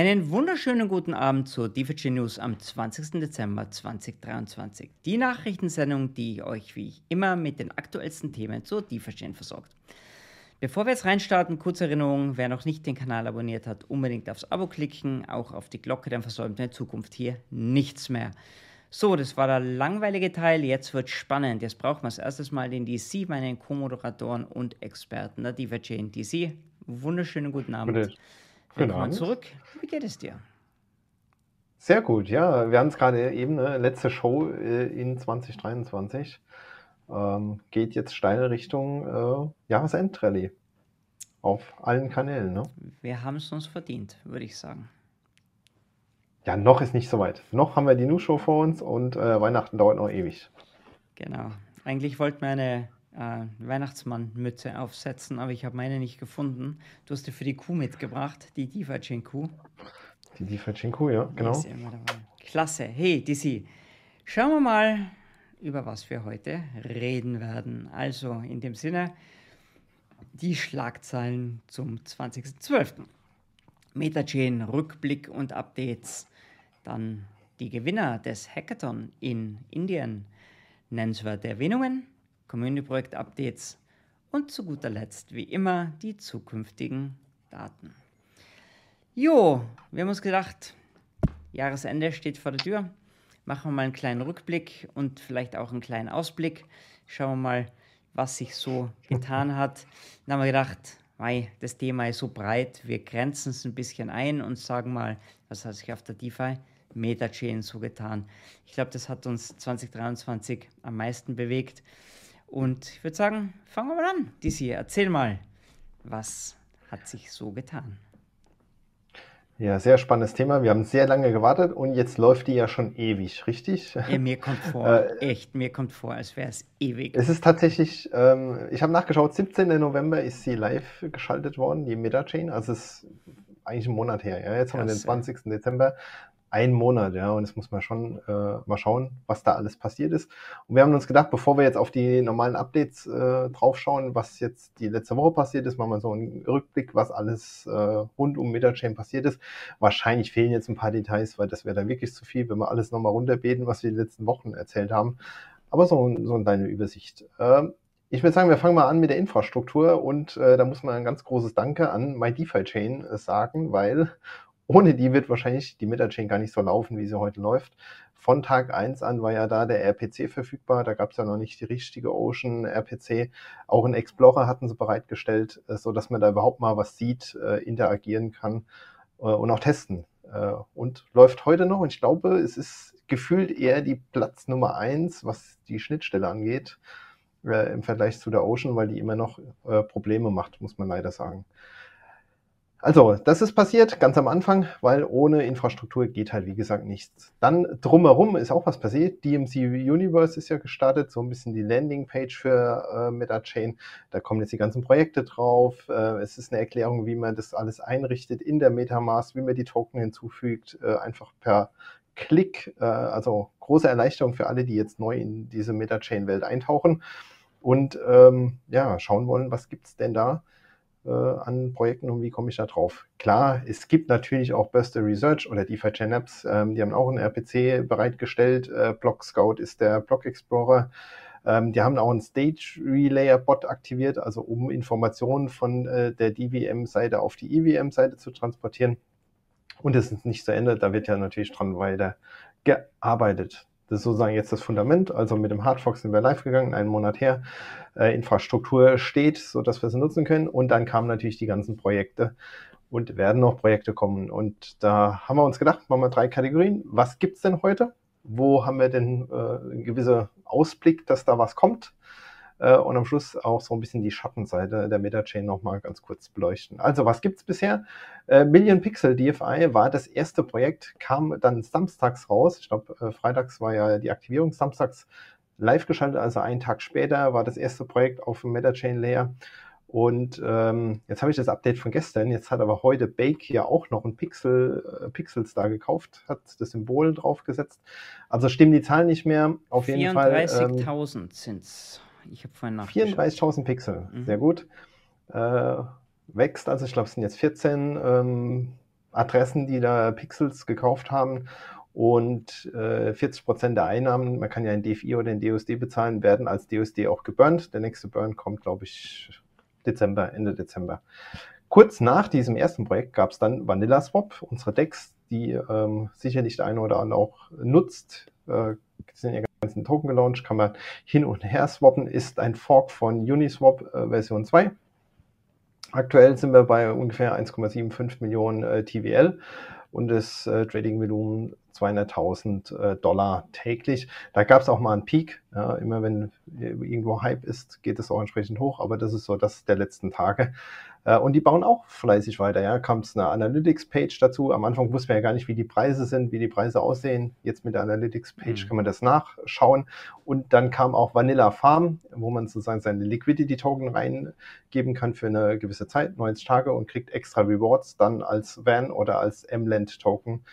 Einen wunderschönen guten Abend zur DVG News am 20. Dezember 2023. Die Nachrichtensendung, die euch wie immer mit den aktuellsten Themen zur DVG versorgt. Bevor wir jetzt reinstarten, kurze Erinnerung, wer noch nicht den Kanal abonniert hat, unbedingt aufs Abo klicken, auch auf die Glocke, dann versäumt in Zukunft hier nichts mehr. So, das war der langweilige Teil, jetzt wird spannend. Jetzt brauchen wir als erstes mal den DC, meinen Co-Moderatoren und Experten der DVG in DC. Wunderschönen guten Abend. Bitte. Willkommen zurück. Wie geht es dir? Sehr gut, ja. Wir haben es gerade eben, ne, letzte Show äh, in 2023. Ähm, geht jetzt steil Richtung äh, Jahresendrallye. Auf allen Kanälen. Ne? Wir haben es uns verdient, würde ich sagen. Ja, noch ist nicht so weit. Noch haben wir die News-Show vor uns und äh, Weihnachten dauert noch ewig. Genau. Eigentlich wollten wir eine äh, Weihnachtsmann-Mütze aufsetzen, aber ich habe meine nicht gefunden. Du hast dir für die Kuh mitgebracht, die Diva-Kuh. Die Diva-Kuh, ja, genau. Klasse. Hey, DC, schauen wir mal, über was wir heute reden werden. Also in dem Sinne, die Schlagzeilen zum 20.12. Metachain, Rückblick und Updates. Dann die Gewinner des Hackathon in Indien, nennenswerte Erwähnungen Community-Projekt-Updates und zu guter Letzt, wie immer, die zukünftigen Daten. Jo, wir haben uns gedacht, Jahresende steht vor der Tür. Machen wir mal einen kleinen Rückblick und vielleicht auch einen kleinen Ausblick. Schauen wir mal, was sich so getan hat. Dann haben wir gedacht, mei, das Thema ist so breit, wir grenzen es ein bisschen ein und sagen mal, was hat sich auf der DeFi Metachain so getan. Ich glaube, das hat uns 2023 am meisten bewegt. Und ich würde sagen, fangen wir mal an. Dizzy, erzähl mal, was hat sich so getan? Ja, sehr spannendes Thema. Wir haben sehr lange gewartet und jetzt läuft die ja schon ewig, richtig? Ja, mir kommt vor, äh, echt, mir kommt vor, als wäre es ewig. Es ist tatsächlich, ähm, ich habe nachgeschaut, 17. November ist sie live geschaltet worden, die Meta-Chain. Also es ist eigentlich ein Monat her. Ja? Jetzt Krass, haben wir den 20. Ja. Dezember ein Monat, ja, und jetzt muss man schon äh, mal schauen, was da alles passiert ist. Und wir haben uns gedacht, bevor wir jetzt auf die normalen Updates äh, draufschauen, was jetzt die letzte Woche passiert ist, machen wir so einen Rückblick, was alles äh, rund um Metachain passiert ist. Wahrscheinlich fehlen jetzt ein paar Details, weil das wäre dann wirklich zu viel, wenn wir alles nochmal runterbeten, was wir die letzten Wochen erzählt haben. Aber so, so eine kleine Übersicht. Ähm, ich würde sagen, wir fangen mal an mit der Infrastruktur und äh, da muss man ein ganz großes Danke an MyDeFi-Chain äh, sagen, weil ohne die wird wahrscheinlich die Metachain gar nicht so laufen, wie sie heute läuft. Von Tag 1 an war ja da der RPC verfügbar. Da gab es ja noch nicht die richtige Ocean RPC. Auch ein Explorer hatten sie bereitgestellt, äh, so dass man da überhaupt mal was sieht, äh, interagieren kann äh, und auch testen. Und läuft heute noch. Und ich glaube, es ist gefühlt eher die Platz Nummer 1, was die Schnittstelle angeht, im Vergleich zu der Ocean, weil die immer noch Probleme macht, muss man leider sagen. Also, das ist passiert ganz am Anfang, weil ohne Infrastruktur geht halt, wie gesagt, nichts. Dann drumherum ist auch was passiert. DMC Universe ist ja gestartet, so ein bisschen die Landingpage für äh, MetaChain. Da kommen jetzt die ganzen Projekte drauf. Äh, es ist eine Erklärung, wie man das alles einrichtet in der Metamask, wie man die Token hinzufügt, äh, einfach per Klick. Äh, also große Erleichterung für alle, die jetzt neu in diese MetaChain-Welt eintauchen und ähm, ja, schauen wollen, was gibt's denn da äh, an Projekten und wie komme ich da drauf? Klar, es gibt natürlich auch Beste Research oder DeFi Chain Apps, ähm, die haben auch einen RPC bereitgestellt. Äh, Block Scout ist der Block Explorer. Ähm, die haben auch einen Stage Relayer Bot aktiviert, also um Informationen von äh, der DVM-Seite auf die EVM-Seite zu transportieren. Und es ist nicht zu Ende, da wird ja natürlich dran weiter gearbeitet. Das ist sozusagen jetzt das Fundament. Also mit dem Hardfox sind wir live gegangen, einen Monat her. Äh, Infrastruktur steht, so dass wir sie nutzen können. Und dann kamen natürlich die ganzen Projekte und werden noch Projekte kommen. Und da haben wir uns gedacht, machen wir drei Kategorien. Was gibt's denn heute? Wo haben wir denn äh, einen gewissen Ausblick, dass da was kommt? Äh, und am Schluss auch so ein bisschen die Schattenseite der Metachain nochmal ganz kurz beleuchten. Also was gibt's bisher? Äh, Million Pixel DFI war das erste Projekt, kam dann samstags raus. Ich glaube, äh, freitags war ja die Aktivierung, samstags live geschaltet, also einen Tag später war das erste Projekt auf dem Metachain Layer. Und ähm, jetzt habe ich das Update von gestern. Jetzt hat aber heute Bake ja auch noch ein Pixel, äh, Pixels da gekauft, hat das Symbol draufgesetzt. Also stimmen die Zahlen nicht mehr. Auf jeden Fall. 34.000 ähm, sind es. Ich habe vorhin 34.000 Pixel, mhm. sehr gut. Äh, wächst, also ich glaube, es sind jetzt 14 ähm, Adressen, die da Pixels gekauft haben und äh, 40 Prozent der Einnahmen, man kann ja in DFI oder in DUSD bezahlen, werden als DUSD auch geburnt. Der nächste Burn kommt, glaube ich, Dezember, Ende Dezember. Kurz nach diesem ersten Projekt gab es dann Vanilla Swap, unsere Decks, die ähm, sicherlich der eine oder andere auch nutzt. Äh, sind ja ganzen Token gelauncht, kann man hin und her swappen, ist ein Fork von Uniswap äh, Version 2. Aktuell sind wir bei ungefähr 1,75 Millionen äh, TVL und das äh, Trading-Volumen 200.000 äh, Dollar täglich. Da gab es auch mal einen Peak. Ja, immer wenn irgendwo Hype ist, geht es auch entsprechend hoch, aber das ist so das der letzten Tage. Äh, und die bauen auch fleißig weiter. Ja, kam es eine Analytics-Page dazu. Am Anfang wussten wir ja gar nicht, wie die Preise sind, wie die Preise aussehen. Jetzt mit der Analytics-Page mhm. kann man das nachschauen. Und dann kam auch Vanilla Farm, wo man sozusagen seine Liquidity-Token reingeben kann für eine gewisse Zeit, 90 Tage, und kriegt extra Rewards dann als Van oder als M-Land-Token.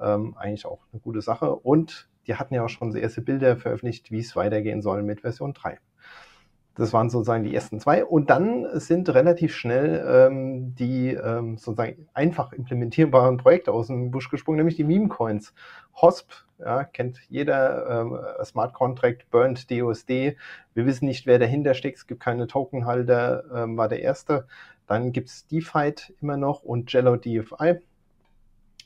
Ähm, eigentlich auch eine gute Sache. Und die hatten ja auch schon erste Bilder veröffentlicht, wie es weitergehen soll mit Version 3. Das waren sozusagen die ersten zwei. Und dann sind relativ schnell ähm, die ähm, sozusagen einfach implementierbaren Projekte aus dem Busch gesprungen, nämlich die Meme-Coins. HOSP, ja, kennt jeder, ähm, Smart Contract, Burnt DOSD. Wir wissen nicht, wer dahinter steckt. Es gibt keine Tokenhalter, ähm, war der erste. Dann gibt es DeFi immer noch und Jello DFI.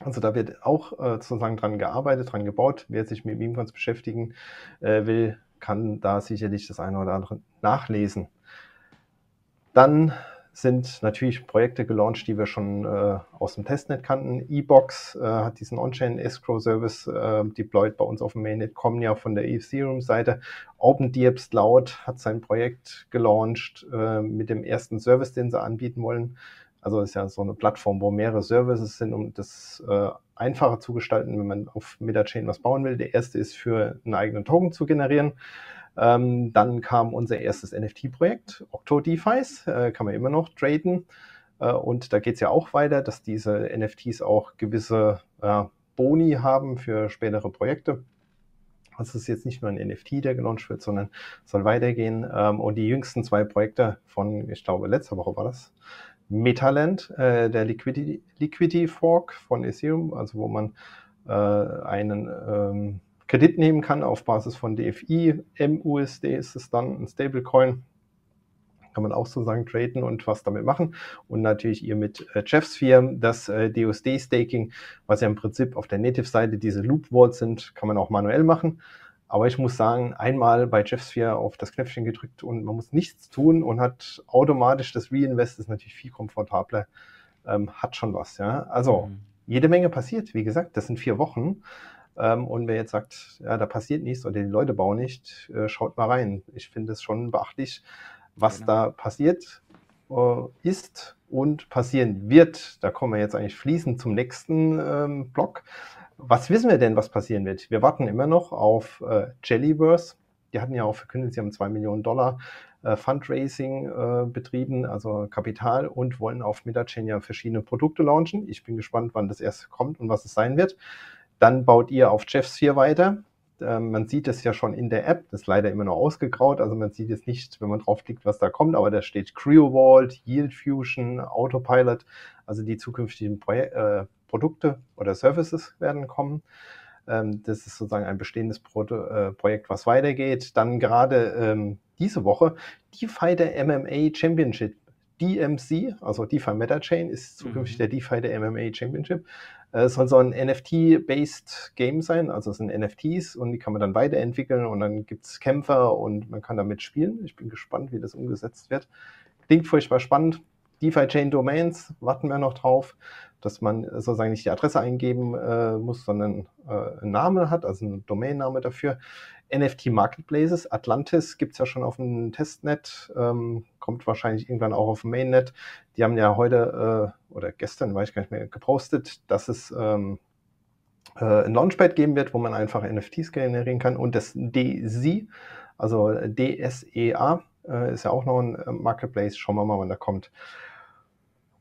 Also da wird auch äh, sozusagen dran gearbeitet, dran gebaut. Wer sich mit Meme-Coins beschäftigen äh, will, kann da sicherlich das eine oder andere nachlesen. Dann sind natürlich Projekte gelauncht, die wir schon äh, aus dem Testnet kannten. E-Box äh, hat diesen On-Chain Escrow Service äh, deployed bei uns auf dem Mainnet, kommen ja von der Ethereum-Seite. OpenDirbs Cloud hat sein Projekt gelauncht äh, mit dem ersten Service, den sie anbieten wollen. Also ist ja so eine Plattform, wo mehrere Services sind, um das äh, einfacher zu gestalten, wenn man auf Metachain was bauen will. Der erste ist für einen eigenen Token zu generieren. Ähm, dann kam unser erstes NFT-Projekt, OctoDeFis, äh, kann man immer noch traden. Äh, und da geht es ja auch weiter, dass diese NFTs auch gewisse äh, Boni haben für spätere Projekte. Es ist jetzt nicht nur ein NFT, der gelauncht wird, sondern soll weitergehen. Ähm, und die jüngsten zwei Projekte von, ich glaube, letzte Woche war das, Metaland, äh, der Liquidity, Liquidity Fork von Ethereum, also wo man äh, einen ähm, Kredit nehmen kann auf Basis von DFI, MUSD ist es dann, ein Stablecoin. Kann man auch sozusagen traden und was damit machen. Und natürlich ihr mit äh, das äh, DUSD-Staking, was ja im Prinzip auf der Native-Seite diese Loop-Vaults sind, kann man auch manuell machen. Aber ich muss sagen, einmal bei JeffSphere auf das Knöpfchen gedrückt und man muss nichts tun und hat automatisch das Reinvest, ist natürlich viel komfortabler, ähm, hat schon was. Ja? Also mhm. jede Menge passiert. Wie gesagt, das sind vier Wochen. Ähm, und wer jetzt sagt, ja, da passiert nichts oder die Leute bauen nicht, äh, schaut mal rein. Ich finde es schon beachtlich, was genau. da passiert äh, ist und passieren wird. Da kommen wir jetzt eigentlich fließend zum nächsten ähm, Block. Was wissen wir denn, was passieren wird? Wir warten immer noch auf äh, Jellyverse. Die hatten ja auch verkündet, sie haben zwei Millionen Dollar äh, Fundraising äh, betrieben, also Kapital, und wollen auf Metachain ja verschiedene Produkte launchen. Ich bin gespannt, wann das erst kommt und was es sein wird. Dann baut ihr auf Jeffsphere weiter. Ähm, man sieht es ja schon in der App, das ist leider immer noch ausgegraut, also man sieht es nicht, wenn man draufklickt, was da kommt, aber da steht Creo Vault, Yield Fusion, Autopilot, also die zukünftigen Projek äh, Produkte oder Services werden kommen. Ähm, das ist sozusagen ein bestehendes Pro äh, Projekt, was weitergeht. Dann gerade ähm, diese Woche die der MMA Championship. DMC, also DeFi Meta Chain, ist zukünftig mhm. der DeFi der MMA Championship. Äh, es soll so ein NFT-based Game sein, also es sind NFTs und die kann man dann weiterentwickeln und dann gibt es Kämpfer und man kann damit spielen. Ich bin gespannt, wie das umgesetzt wird. Klingt furchtbar spannend. DeFi Chain Domains, warten wir noch drauf dass man sozusagen nicht die Adresse eingeben äh, muss, sondern äh, einen Namen hat, also einen Domainname dafür. NFT Marketplaces, Atlantis gibt es ja schon auf dem Testnet, ähm, kommt wahrscheinlich irgendwann auch auf dem Mainnet. Die haben ja heute äh, oder gestern, weiß ich gar nicht mehr, gepostet, dass es ähm, äh, ein Launchpad geben wird, wo man einfach NFTs generieren kann. Und das DSEA, also DSEA, äh, ist ja auch noch ein äh, Marketplace. Schauen wir mal, wann der kommt.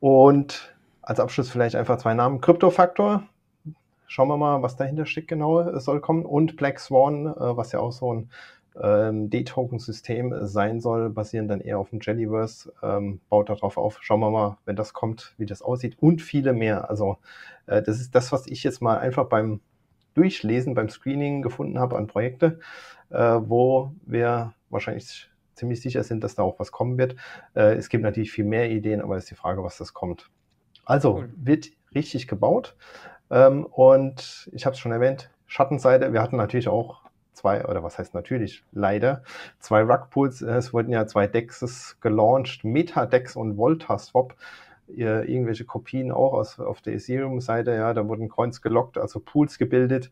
Und als Abschluss vielleicht einfach zwei Namen. Kryptofaktor, schauen wir mal, was dahinter steckt genau, es soll kommen. Und Black Swan, äh, was ja auch so ein ähm, D-Token-System sein soll, basieren dann eher auf dem Jellyverse, ähm, baut darauf auf. Schauen wir mal, wenn das kommt, wie das aussieht und viele mehr. Also äh, das ist das, was ich jetzt mal einfach beim Durchlesen, beim Screening gefunden habe an Projekte, äh, wo wir wahrscheinlich ziemlich sicher sind, dass da auch was kommen wird. Äh, es gibt natürlich viel mehr Ideen, aber es ist die Frage, was das kommt. Also cool. wird richtig gebaut. Ähm, und ich habe es schon erwähnt, Schattenseite. Wir hatten natürlich auch zwei, oder was heißt natürlich, leider, zwei Rugpools. Es wurden ja zwei Dexes gelauncht, Metadex und Voltaswap. Irgendwelche Kopien auch aus, auf der Ethereum-Seite, ja, da wurden Coins gelockt, also Pools gebildet.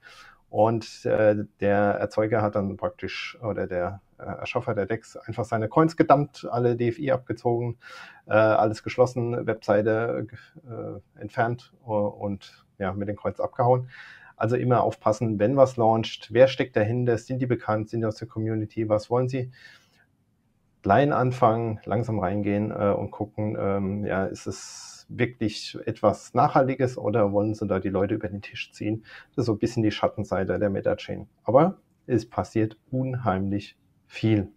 Und äh, der Erzeuger hat dann praktisch, oder der äh, Erschaffer der Decks, einfach seine Coins gedumpt, alle DFI abgezogen, äh, alles geschlossen, Webseite äh, entfernt und ja, mit den Coins abgehauen. Also immer aufpassen, wenn was launcht, wer steckt dahinter, sind die bekannt, sind die aus der Community, was wollen sie? Klein anfangen, langsam reingehen äh, und gucken, ähm, ja, ist es wirklich etwas Nachhaltiges oder wollen sie da die Leute über den Tisch ziehen? Das ist so ein bisschen die Schattenseite der Meta-Chain. Aber es passiert unheimlich viel.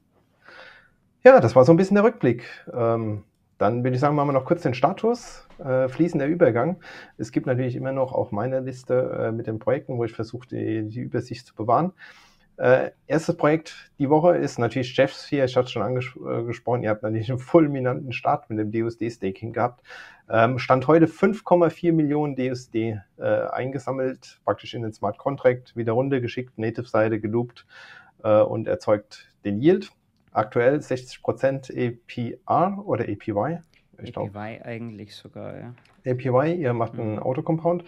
Ja, das war so ein bisschen der Rückblick. Ähm, dann würde ich sagen, machen wir noch kurz den Status, äh, fließender Übergang. Es gibt natürlich immer noch auch meine Liste äh, mit den Projekten, wo ich versuche, die, die Übersicht zu bewahren. Äh, erstes Projekt die Woche ist natürlich Jeffsphere. Ich hatte es schon angesprochen, äh, ihr habt natürlich einen fulminanten Start mit dem DUSD-Staking gehabt. Ähm, Stand heute 5,4 Millionen DUSD äh, eingesammelt, praktisch in den Smart Contract, wieder runtergeschickt, Native-Seite geloopt äh, und erzeugt den Yield. Aktuell 60% APR oder APY. Ich APY glaub. eigentlich sogar, ja. APY, ihr macht einen mhm. Autocompound.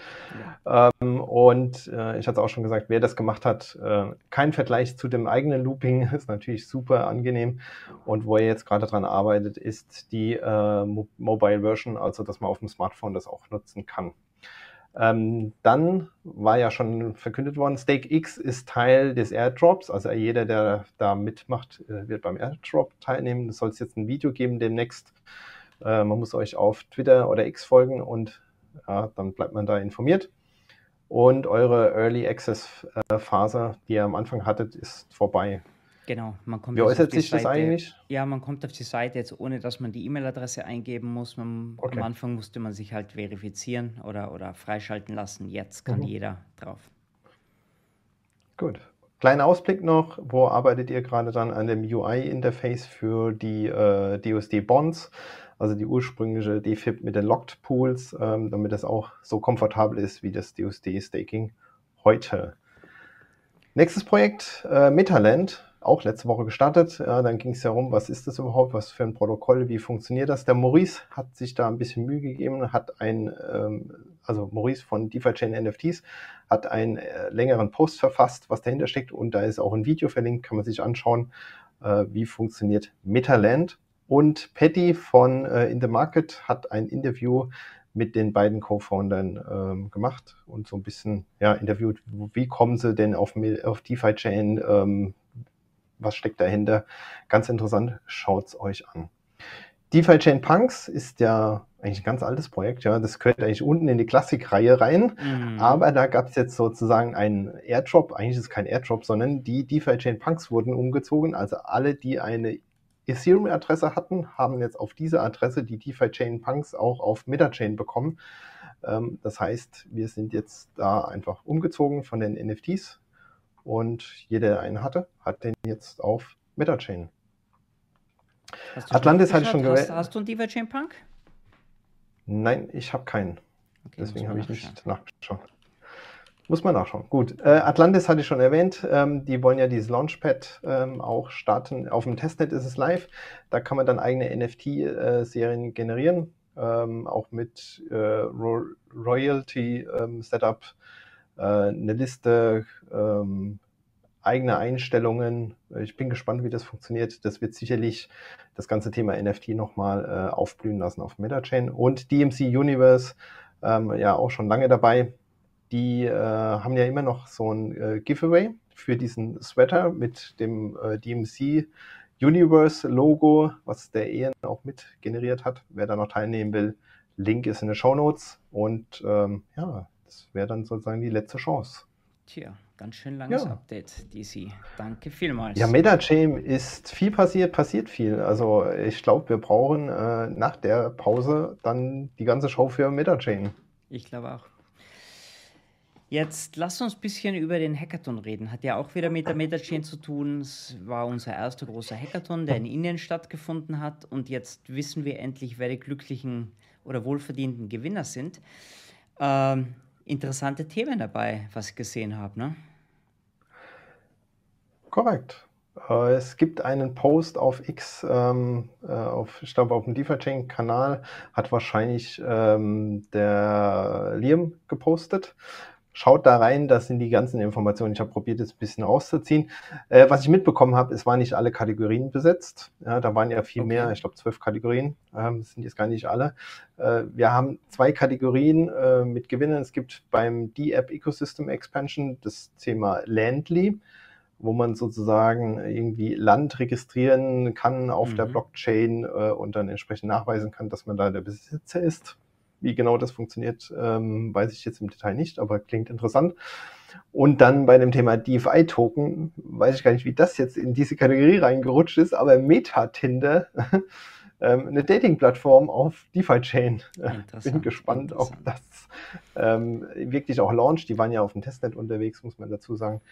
Ja. Ähm, und äh, ich hatte auch schon gesagt, wer das gemacht hat, äh, kein Vergleich zu dem eigenen Looping, ist natürlich super angenehm. Und wo ihr jetzt gerade dran arbeitet, ist die äh, Mobile Version, also dass man auf dem Smartphone das auch nutzen kann. Ähm, dann war ja schon verkündet worden, StakeX ist Teil des Airdrops. Also jeder, der da mitmacht, äh, wird beim Airdrop teilnehmen. Es soll es jetzt ein Video geben demnächst. Äh, man muss euch auf Twitter oder X folgen und ja, dann bleibt man da informiert. Und eure Early Access äh, Phase, die ihr am Anfang hattet, ist vorbei. Genau, man kommt Wie äußert sich Seite, das eigentlich? Ja, man kommt auf die Seite jetzt, ohne dass man die E-Mail-Adresse eingeben muss. Man, okay. Am Anfang musste man sich halt verifizieren oder, oder freischalten lassen. Jetzt kann mhm. jeder drauf. Gut. Kleiner Ausblick noch, wo arbeitet ihr gerade dann an dem UI-Interface für die äh, DUSD-Bonds, also die ursprüngliche DFIP mit den Locked Pools, ähm, damit das auch so komfortabel ist wie das DUSD-Staking heute. Nächstes Projekt, äh, Metaland auch letzte Woche gestartet. Ja, dann ging es ja um, was ist das überhaupt, was für ein Protokoll, wie funktioniert das. Der Maurice hat sich da ein bisschen Mühe gegeben, hat ein, ähm, also Maurice von DeFi Chain NFTs, hat einen äh, längeren Post verfasst, was dahinter steckt und da ist auch ein Video verlinkt, kann man sich anschauen, äh, wie funktioniert Metaland. Und Patty von äh, In the Market hat ein Interview mit den beiden Co-Foundern ähm, gemacht und so ein bisschen ja, interviewt, wie kommen sie denn auf, auf DeFi Chain, ähm, was steckt dahinter. Ganz interessant, schaut's euch an. DeFi Chain Punks ist ja eigentlich ein ganz altes Projekt, ja. Das gehört eigentlich unten in die Klassik-Reihe rein. Mhm. Aber da gab es jetzt sozusagen einen Airdrop. Eigentlich ist es kein Airdrop, sondern die DeFi Chain Punks wurden umgezogen. Also alle, die eine Ethereum-Adresse hatten, haben jetzt auf diese Adresse die DeFi Chain Punks auch auf MetaChain bekommen. Ähm, das heißt, wir sind jetzt da einfach umgezogen von den NFTs und jeder, der einen hatte, hat den jetzt auf MetaChain. Atlantis hatte ich schon gewählt. Hast, hast, du einen DivaChain Punk? Nein, ich habe keinen. Okay, Deswegen habe ich nicht nachgeschaut. Muss man nachschauen. Gut. Äh, Atlantis hatte ich schon erwähnt. Ähm, die wollen ja dieses Launchpad ähm, auch starten. Auf dem Testnet ist es live. Da kann man dann eigene NFT-Serien äh, generieren. Ähm, auch mit äh, Ro Royalty-Setup ähm, äh, eine Liste, ähm, eigene Einstellungen. Ich bin gespannt, wie das funktioniert. Das wird sicherlich das ganze Thema NFT nochmal äh, aufblühen lassen auf MetaChain. Und DMC Universe, ähm, ja auch schon lange dabei. Die äh, haben ja immer noch so ein äh, Giveaway für diesen Sweater mit dem äh, DMC Universe Logo, was der Ian auch mit generiert hat. Wer da noch teilnehmen will, Link ist in den Show Notes. Und ähm, ja, das wäre dann sozusagen die letzte Chance. Tja, ganz schön langes ja. Update, DC. Danke vielmals. Ja, MetaChain ist viel passiert, passiert viel. Also ich glaube, wir brauchen äh, nach der Pause dann die ganze Show für MetaChain. Ich glaube auch. Jetzt lass uns ein bisschen über den Hackathon reden. Hat ja auch wieder mit der MetaChain zu tun. Es war unser erster großer Hackathon, der in Indien stattgefunden hat. Und jetzt wissen wir endlich, wer die glücklichen oder wohlverdienten Gewinner sind. Ähm, interessante Themen dabei, was ich gesehen habe, ne? Korrekt. Äh, es gibt einen Post auf X, ähm, äh, auf, ich glaube auf dem DeFi-Chain-Kanal, hat wahrscheinlich ähm, der Liam gepostet. Schaut da rein, das sind die ganzen Informationen. Ich habe probiert, jetzt ein bisschen rauszuziehen. Äh, was ich mitbekommen habe, es waren nicht alle Kategorien besetzt. Ja, da waren ja viel okay. mehr, ich glaube zwölf Kategorien. Ähm, das sind jetzt gar nicht alle. Äh, wir haben zwei Kategorien äh, mit Gewinnen. Es gibt beim D-App Ecosystem Expansion das Thema Landly wo man sozusagen irgendwie Land registrieren kann auf mhm. der Blockchain äh, und dann entsprechend nachweisen kann, dass man da der Besitzer ist. Wie genau das funktioniert, ähm, weiß ich jetzt im Detail nicht, aber klingt interessant. Und dann bei dem Thema DeFi-Token, weiß ich gar nicht, wie das jetzt in diese Kategorie reingerutscht ist, aber Metatinder, ähm, eine Dating-Plattform auf DeFi-Chain. Bin gespannt, ob das ähm, wirklich auch launcht. Die waren ja auf dem Testnet unterwegs, muss man dazu sagen.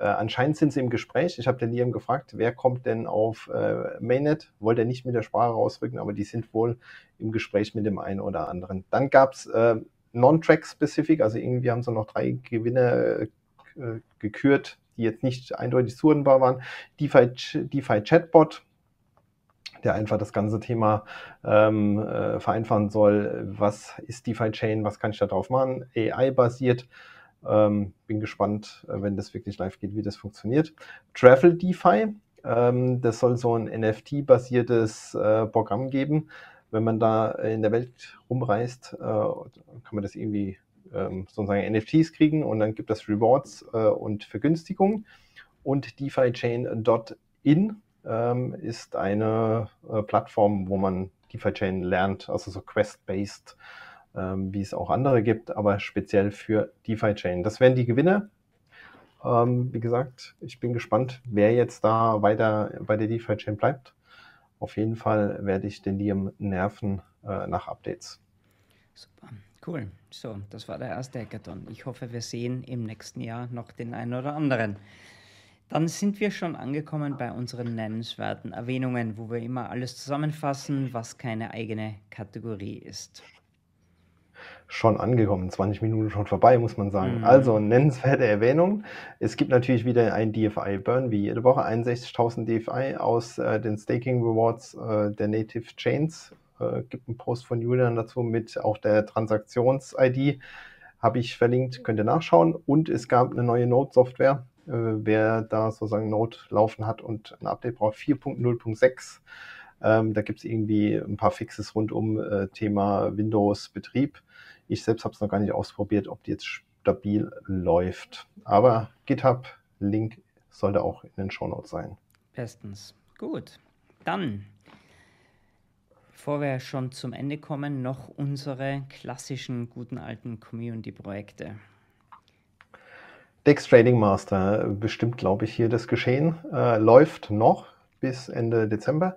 Äh, anscheinend sind sie im Gespräch. Ich habe den Liam gefragt, wer kommt denn auf äh, Mainnet? Wollte er nicht mit der Sprache rausrücken, aber die sind wohl im Gespräch mit dem einen oder anderen. Dann gab es äh, Non-Track-Specific, also irgendwie haben sie noch drei Gewinne äh, gekürt, die jetzt nicht eindeutig zuordnenbar waren. DeFi, DeFi Chatbot, der einfach das ganze Thema ähm, äh, vereinfachen soll. Was ist DeFi Chain? Was kann ich da drauf machen? AI-basiert. Ähm, bin gespannt, äh, wenn das wirklich live geht, wie das funktioniert. Travel DeFi, ähm, das soll so ein NFT-basiertes äh, Programm geben. Wenn man da in der Welt rumreist, äh, kann man das irgendwie ähm, sozusagen NFTs kriegen und dann gibt es Rewards äh, und Vergünstigungen. Und DeFiChain.in ähm, ist eine äh, Plattform, wo man DeFi-Chain lernt, also so Quest-based wie es auch andere gibt, aber speziell für DeFi Chain. Das wären die Gewinner. Ähm, wie gesagt, ich bin gespannt, wer jetzt da weiter bei der DeFi Chain bleibt. Auf jeden Fall werde ich den Liam nerven äh, nach Updates. Super, cool. So, das war der erste Hackathon. Ich hoffe, wir sehen im nächsten Jahr noch den einen oder anderen. Dann sind wir schon angekommen bei unseren nennenswerten Erwähnungen, wo wir immer alles zusammenfassen, was keine eigene Kategorie ist schon angekommen. 20 Minuten schon vorbei, muss man sagen. Mhm. Also nennenswerte Erwähnung. Es gibt natürlich wieder ein DFI-Burn, wie jede Woche. 61.000 DFI aus äh, den Staking Rewards äh, der Native Chains. Äh, gibt einen Post von Julian dazu mit auch der Transaktions-ID. Habe ich verlinkt, könnt ihr nachschauen. Und es gab eine neue Node-Software. Äh, wer da sozusagen Node laufen hat und ein Update braucht, 4.0.6. Ähm, da gibt es irgendwie ein paar Fixes rund um äh, Thema Windows-Betrieb. Ich selbst habe es noch gar nicht ausprobiert, ob die jetzt stabil läuft. Aber GitHub-Link sollte auch in den Shownotes sein. Bestens. Gut. Dann, bevor wir schon zum Ende kommen, noch unsere klassischen guten alten Community-Projekte. Dex Trading Master bestimmt, glaube ich, hier das Geschehen. Äh, läuft noch bis Ende Dezember.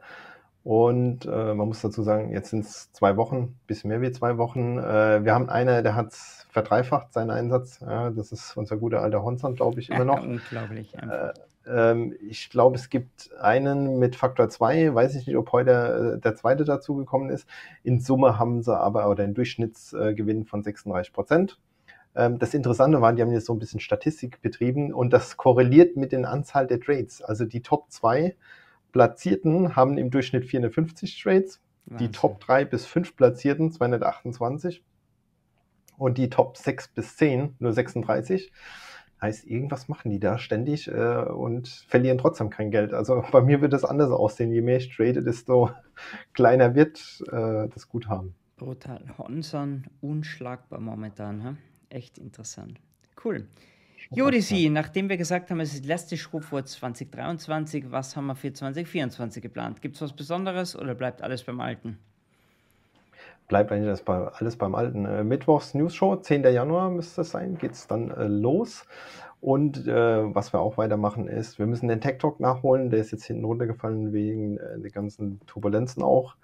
Und äh, man muss dazu sagen, jetzt sind es zwei Wochen, bisschen mehr wie zwei Wochen. Äh, wir haben einen, der hat verdreifacht seinen Einsatz. Ja, das ist unser guter alter Honzand, glaube ich, immer noch. unglaublich. Äh, ähm, ich glaube, es gibt einen mit Faktor 2. Weiß ich nicht, ob heute äh, der zweite dazugekommen ist. In Summe haben sie aber oder einen Durchschnittsgewinn von 36 Prozent. Ähm, das Interessante war, die haben jetzt so ein bisschen Statistik betrieben und das korreliert mit den Anzahl der Trades. Also die Top 2 Platzierten haben im Durchschnitt 450 Trades, die Top 3 bis 5 Platzierten 228 und die Top 6 bis 10 nur 36. Heißt, irgendwas machen die da ständig äh, und verlieren trotzdem kein Geld. Also bei mir wird es anders aussehen. Je mehr ich trade, desto kleiner wird äh, das Guthaben. Brutal. Honson unschlagbar momentan. He? Echt interessant. Cool. Jodisi, nachdem wir gesagt haben, es ist letzte Schrubwort 2023, was haben wir für 2024 geplant? Gibt es was Besonderes oder bleibt alles beim Alten? bleibt eigentlich das bei, alles beim Alten. Äh, Mittwochs News Show, 10. Januar müsste es sein, geht es dann äh, los. Und äh, was wir auch weitermachen ist, wir müssen den Tech Talk nachholen. Der ist jetzt hinten runtergefallen wegen äh, der ganzen Turbulenzen auch.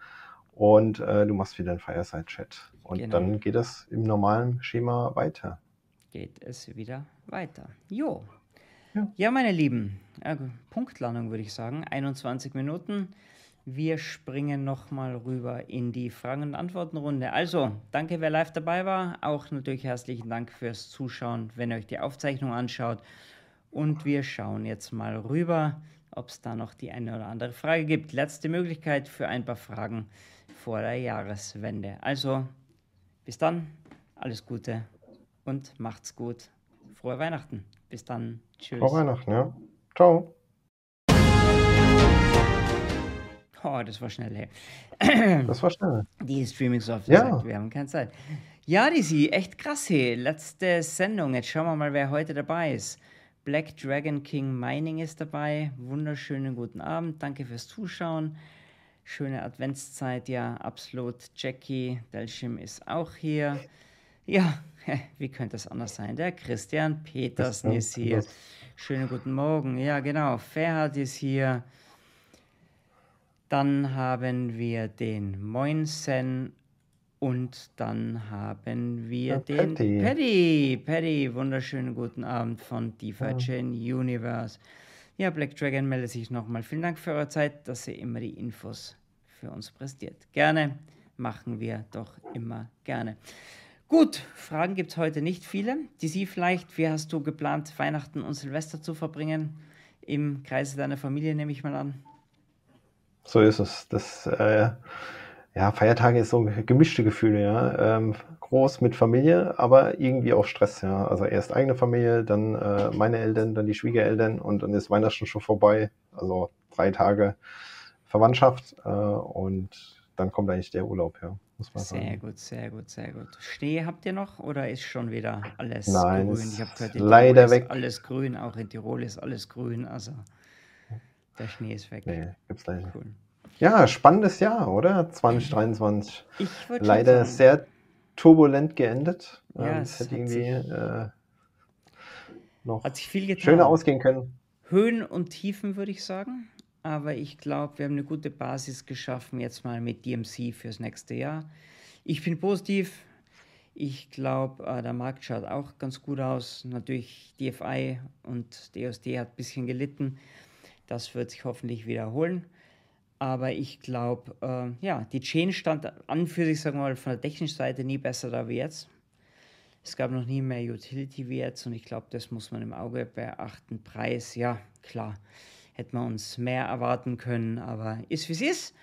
Und äh, du machst wieder einen Fireside-Chat. Und genau. dann geht es im normalen Schema weiter. Geht es wieder weiter. Jo. Ja, ja meine Lieben, äh, Punktlandung würde ich sagen. 21 Minuten. Wir springen nochmal rüber in die Fragen- und Antwortenrunde. Also, danke, wer live dabei war. Auch natürlich herzlichen Dank fürs Zuschauen, wenn ihr euch die Aufzeichnung anschaut. Und wir schauen jetzt mal rüber, ob es da noch die eine oder andere Frage gibt. Letzte Möglichkeit für ein paar Fragen vor der Jahreswende. Also, bis dann, alles Gute und macht's gut. Frohe Weihnachten. Bis dann. Tschüss. Frohe Weihnachten, ja. Ciao. Oh, das war schnell, hey. Das war schnell. Die Streaming-Software ja. sagt, wir haben keine Zeit. Ja, Dizzy, echt krass, hey. Letzte Sendung. Jetzt schauen wir mal, wer heute dabei ist. Black Dragon King Mining ist dabei. Wunderschönen guten Abend. Danke fürs Zuschauen. Schöne Adventszeit, ja, absolut. Jackie Delschim ist auch hier. Ja, wie könnte es anders sein? Der Christian Petersen ist hier. Schönen guten Morgen. Ja, genau. Ferhat ist hier. Dann haben wir den Moinsen und dann haben wir ja, den Patty. Paddy. Paddy, wunderschönen guten Abend von DeFi ja. Universe. Ja, Black Dragon meldet sich nochmal. Vielen Dank für eure Zeit, dass ihr immer die Infos für uns präsentiert. Gerne, machen wir doch immer gerne. Gut, Fragen gibt es heute nicht viele. Die Sie vielleicht, wie hast du geplant, Weihnachten und Silvester zu verbringen? Im Kreise deiner Familie, nehme ich mal an. So ist es. Das, äh, ja, Feiertage ist so gemischte Gefühle, ja. Ähm, groß mit Familie, aber irgendwie auch Stress, ja. Also erst eigene Familie, dann äh, meine Eltern, dann die Schwiegereltern und dann ist Weihnachten schon vorbei. Also drei Tage Verwandtschaft äh, und dann kommt eigentlich der Urlaub, ja. Muss man sehr sagen. gut, sehr gut, sehr gut. Schnee habt ihr noch oder ist schon wieder alles Nein, grün? Ich habe gehört, in leider Tirol weg. ist alles grün, auch in Tirol ist alles grün, also der Schnee ist weg. Nee, gibt's leider. Cool. Ja, spannendes Jahr, oder? 2023. Ich Leider sehr turbulent geendet. Ja, ähm, es hätte irgendwie äh, noch hat sich viel getan. schöner ausgehen können. Höhen und Tiefen, würde ich sagen. Aber ich glaube, wir haben eine gute Basis geschaffen jetzt mal mit DMC fürs nächste Jahr. Ich bin positiv. Ich glaube, äh, der Markt schaut auch ganz gut aus. Natürlich DFI und DOSD hat ein bisschen gelitten. Das wird sich hoffentlich wiederholen. Aber ich glaube, äh, ja, die Chain stand an für sich, sagen wir mal, von der technischen Seite nie besser da wie jetzt. Es gab noch nie mehr Utility wie jetzt und ich glaube, das muss man im Auge beachten. Preis, ja, klar, hätte man uns mehr erwarten können, aber ist wie es ist.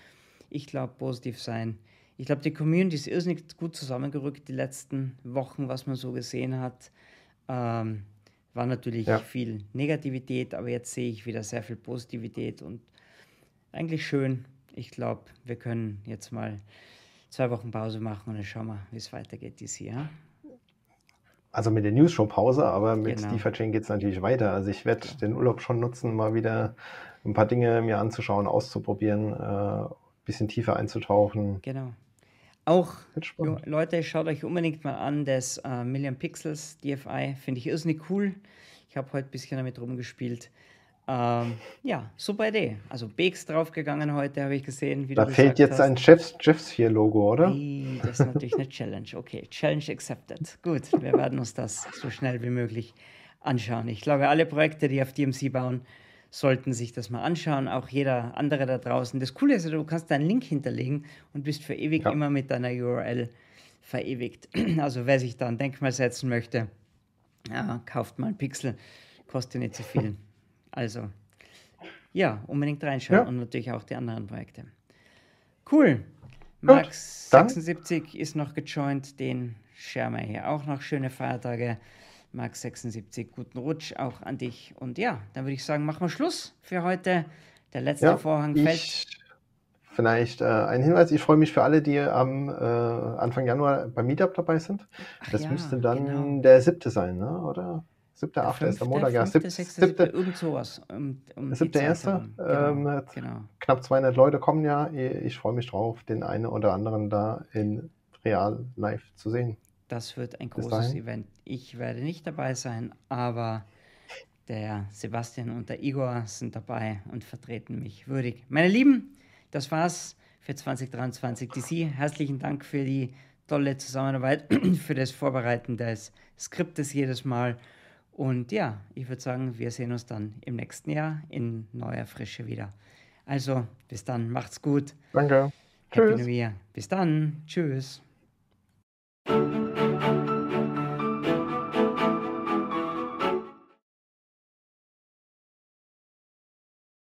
Ich glaube, positiv sein. Ich glaube, die Community ist irrsinnig gut zusammengerückt die letzten Wochen, was man so gesehen hat. Ähm, war natürlich ja. viel Negativität, aber jetzt sehe ich wieder sehr viel Positivität und eigentlich schön. Ich glaube, wir können jetzt mal zwei Wochen Pause machen und dann schauen wir, wie es weitergeht dieses Jahr. Also mit der News-Show-Pause, aber mit genau. DeFi-Chain geht es natürlich weiter. Also ich werde den Urlaub schon nutzen, mal wieder ein paar Dinge mir anzuschauen, auszuprobieren, ein äh, bisschen tiefer einzutauchen. Genau. Auch, Leute, schaut euch unbedingt mal an, das äh, Million Pixels DFI, finde ich irrsinnig cool. Ich habe heute ein bisschen damit rumgespielt. Ähm, ja, super Idee. Also BX draufgegangen heute, habe ich gesehen. Wie da fehlt jetzt hast. ein Jeffs, Jeffs hier Logo, oder? Hey, das ist natürlich eine Challenge. Okay, Challenge accepted. Gut, wir werden uns das so schnell wie möglich anschauen. Ich glaube, alle Projekte, die auf DMC bauen, sollten sich das mal anschauen. Auch jeder andere da draußen. Das Coole ist, du kannst deinen Link hinterlegen und bist für ewig ja. immer mit deiner URL verewigt. Also wer sich da ein Denkmal setzen möchte, ja, kauft mal ein Pixel, kostet nicht so viel. Also, ja, unbedingt reinschauen ja. und natürlich auch die anderen Projekte. Cool. Max Gut, 76 ist noch gejoint, den wir hier auch noch. Schöne Feiertage. Max 76, guten Rutsch auch an dich. Und ja, dann würde ich sagen, machen wir Schluss für heute. Der letzte ja, Vorhang fällt. Vielleicht äh, ein Hinweis, ich freue mich für alle, die am äh, Anfang Januar beim Meetup dabei sind. Ach das ja, müsste dann genau. der siebte sein, ne? oder? Siebter, achter ist der Montag, ja. Siebte, sechste, siebte, irgend sowas. Um, um siebter, erster. Genau, ähm, genau. Knapp 200 Leute kommen ja. Ich freue mich drauf, den einen oder anderen da in real live zu sehen. Das wird ein großes Event. Ich werde nicht dabei sein, aber der Sebastian und der Igor sind dabei und vertreten mich würdig. Meine Lieben, das war's für 2023 DC. Herzlichen Dank für die tolle Zusammenarbeit, für das Vorbereiten des Skriptes jedes Mal. Und ja, ich würde sagen, wir sehen uns dann im nächsten Jahr in neuer Frische wieder. Also, bis dann, macht's gut. Danke. Happy Tschüss. Bis dann. Tschüss.